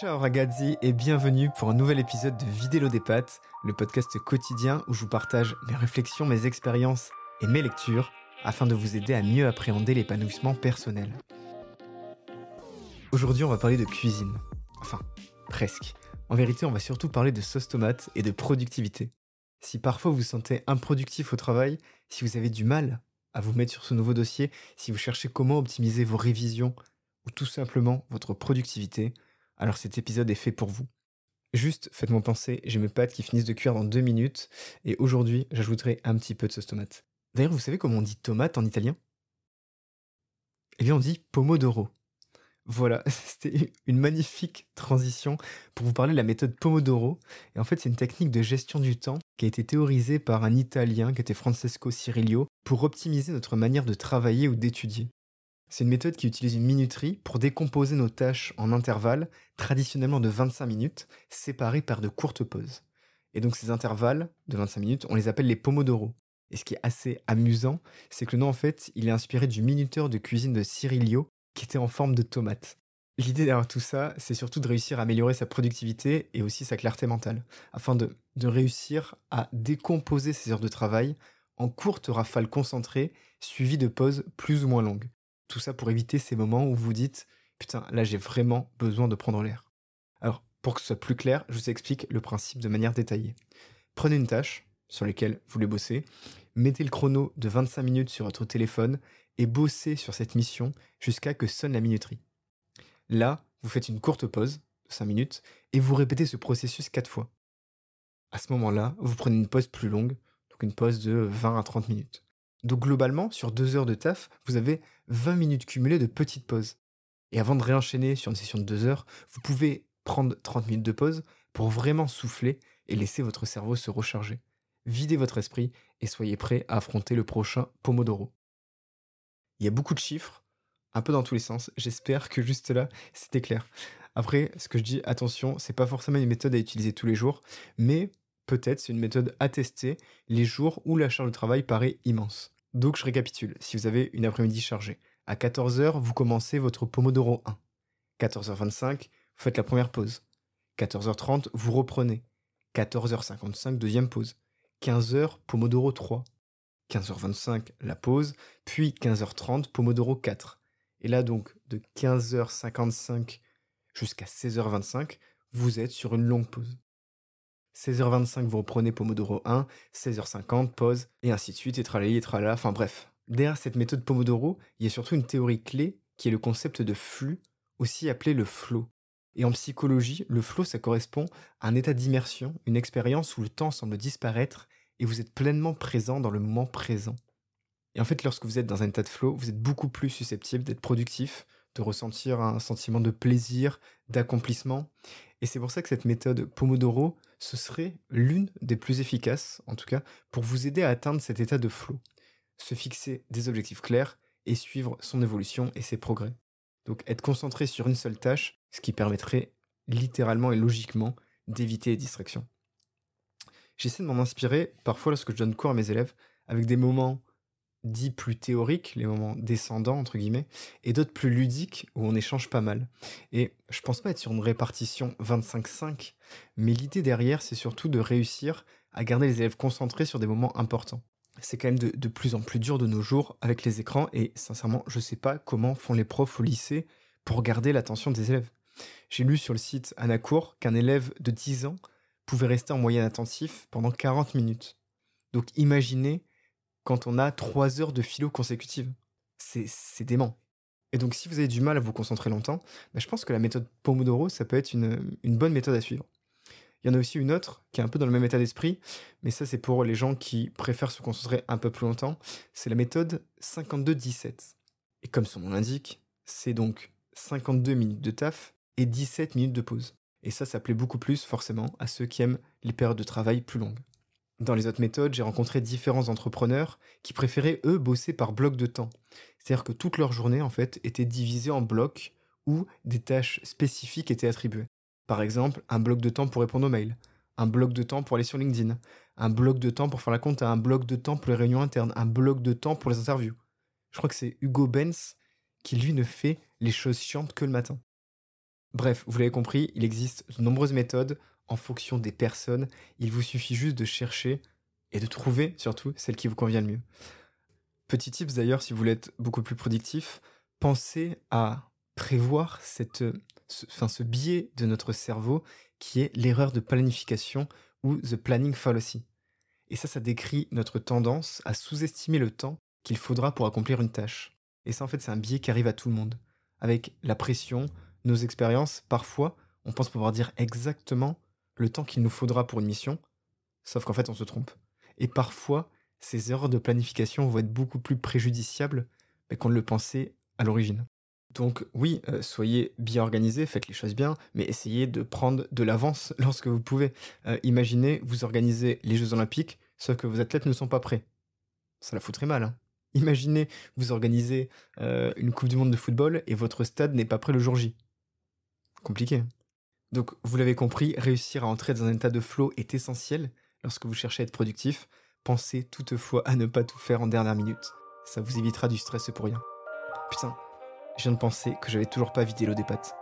Ciao ragazzi et bienvenue pour un nouvel épisode de Vidélo des pattes, le podcast quotidien où je vous partage mes réflexions, mes expériences et mes lectures afin de vous aider à mieux appréhender l'épanouissement personnel. Aujourd'hui, on va parler de cuisine. Enfin, presque. En vérité, on va surtout parler de sauce tomate et de productivité. Si parfois vous vous sentez improductif au travail, si vous avez du mal à vous mettre sur ce nouveau dossier, si vous cherchez comment optimiser vos révisions ou tout simplement votre productivité, alors cet épisode est fait pour vous. Juste, faites-moi penser, j'ai mes pâtes qui finissent de cuire dans deux minutes, et aujourd'hui, j'ajouterai un petit peu de sauce tomate. D'ailleurs, vous savez comment on dit tomate en italien? Eh bien, on dit pomodoro. Voilà, c'était une magnifique transition pour vous parler de la méthode Pomodoro. Et en fait, c'est une technique de gestion du temps qui a été théorisée par un Italien qui était Francesco Cirillo pour optimiser notre manière de travailler ou d'étudier. C'est une méthode qui utilise une minuterie pour décomposer nos tâches en intervalles, traditionnellement de 25 minutes, séparés par de courtes pauses. Et donc ces intervalles de 25 minutes, on les appelle les pomodoro. Et ce qui est assez amusant, c'est que le nom en fait, il est inspiré du minuteur de cuisine de Cirilio, qui était en forme de tomate. L'idée derrière tout ça, c'est surtout de réussir à améliorer sa productivité et aussi sa clarté mentale, afin de, de réussir à décomposer ses heures de travail en courtes rafales concentrées, suivies de pauses plus ou moins longues. Tout ça pour éviter ces moments où vous dites Putain, là j'ai vraiment besoin de prendre l'air. Alors, pour que ce soit plus clair, je vous explique le principe de manière détaillée. Prenez une tâche sur laquelle vous voulez bosser, mettez le chrono de 25 minutes sur votre téléphone et bossez sur cette mission jusqu'à que sonne la minuterie. Là, vous faites une courte pause de 5 minutes et vous répétez ce processus 4 fois. À ce moment-là, vous prenez une pause plus longue, donc une pause de 20 à 30 minutes. Donc globalement, sur deux heures de taf, vous avez 20 minutes cumulées de petites pauses. Et avant de réenchaîner sur une session de deux heures, vous pouvez prendre 30 minutes de pause pour vraiment souffler et laisser votre cerveau se recharger. Videz votre esprit et soyez prêt à affronter le prochain Pomodoro. Il y a beaucoup de chiffres, un peu dans tous les sens. J'espère que juste là, c'était clair. Après, ce que je dis, attention, c'est pas forcément une méthode à utiliser tous les jours, mais peut-être c'est une méthode à tester les jours où la charge de travail paraît immense. Donc je récapitule, si vous avez une après-midi chargée, à 14h, vous commencez votre Pomodoro 1. 14h25, vous faites la première pause. 14h30, vous reprenez. 14h55, deuxième pause. 15h, Pomodoro 3. 15h25, la pause, puis 15h30, Pomodoro 4. Et là donc, de 15h55 jusqu'à 16h25, vous êtes sur une longue pause. 16h25, vous reprenez Pomodoro 1, 16h50, pause, et ainsi de suite, et tralala, et tralala, enfin bref. Derrière cette méthode Pomodoro, il y a surtout une théorie clé qui est le concept de flux, aussi appelé le flow. Et en psychologie, le flow, ça correspond à un état d'immersion, une expérience où le temps semble disparaître et vous êtes pleinement présent dans le moment présent. Et en fait, lorsque vous êtes dans un état de flow, vous êtes beaucoup plus susceptible d'être productif, de ressentir un sentiment de plaisir, d'accomplissement. Et c'est pour ça que cette méthode Pomodoro, ce serait l'une des plus efficaces, en tout cas, pour vous aider à atteindre cet état de flow. Se fixer des objectifs clairs et suivre son évolution et ses progrès. Donc être concentré sur une seule tâche, ce qui permettrait littéralement et logiquement d'éviter les distractions. J'essaie de m'en inspirer parfois lorsque je donne cours à mes élèves avec des moments dits plus théoriques, les moments descendants entre guillemets, et d'autres plus ludiques où on échange pas mal. Et je pense pas être sur une répartition 25-5, mais l'idée derrière c'est surtout de réussir à garder les élèves concentrés sur des moments importants. C'est quand même de, plus en plus dur de nos jours avec les écrans et sincèrement je sais pas comment font les profs au lycée pour garder l'attention des élèves. J'ai lu sur le site Anacourt qu'un élève de 10 ans pouvait rester en moyenne attentif pendant 40 minutes. Donc imaginez quand on a trois heures de philo consécutives. C'est dément. Et donc, si vous avez du mal à vous concentrer longtemps, bah, je pense que la méthode Pomodoro, ça peut être une, une, bonne méthode à suivre. Il y en a aussi une autre qui est un peu dans le même état d'esprit, mais ça, c'est pour les gens qui préfèrent se concentrer un peu plus longtemps. C'est la méthode 52-17. Et comme son nom l'indique, c'est donc 52 minutes de taf et 17 minutes de pause. Et ça, ça plaît beaucoup plus, forcément, à ceux qui aiment les périodes de travail plus longues. Dans les autres méthodes, j'ai rencontré différents entrepreneurs qui préféraient, eux, bosser par bloc de temps. C'est-à-dire que toute leur journée, en fait, était divisée en blocs où des tâches spécifiques étaient attribuées. Par exemple, un bloc de temps pour répondre aux mails, un bloc de temps pour aller sur LinkedIn, un bloc de temps pour faire la compte, un bloc de temps pour les réunions internes, un bloc de temps pour les interviews. Je crois que c'est Hugo Benz qui, lui, ne fait les choses chiantes que le matin. Bref, vous l'avez compris, il existe de nombreuses méthodes en fonction des personnes. Il vous suffit juste de chercher et de trouver surtout celle qui vous convient le mieux. Petit tips d'ailleurs, si vous voulez être beaucoup plus productif, pensez à prévoir cette, ce, enfin, ce biais de notre cerveau qui est l'erreur de planification ou the planning fallacy. Et ça, ça décrit notre tendance à sous-estimer le temps qu'il faudra pour accomplir une tâche. Et ça, en fait, c'est un biais qui arrive à tout le monde. Avec la pression, nos expériences, parfois, on pense pouvoir dire exactement le temps qu'il nous faudra pour une mission, sauf qu'en fait, on se trompe. Et parfois, ces erreurs de planification vont être beaucoup plus préjudiciables qu'on ne le pensait à l'origine. Donc oui, euh, soyez bien organisé, faites les choses bien, mais essayez de prendre de l'avance lorsque vous pouvez. Euh, imaginez, vous organisez les Jeux Olympiques, sauf que vos athlètes ne sont pas prêts. Ça la foutrait mal. Hein. Imaginez, vous organisez euh, une Coupe du Monde de football et votre stade n'est pas prêt le jour J. Compliqué. Donc vous l'avez compris, réussir à entrer dans un état de flow est essentiel lorsque vous cherchez à être productif. Pensez toutefois à ne pas tout faire en dernière minute. Ça vous évitera du stress pour rien. Putain, je viens de penser que j'avais toujours pas vidé l'eau des pâtes.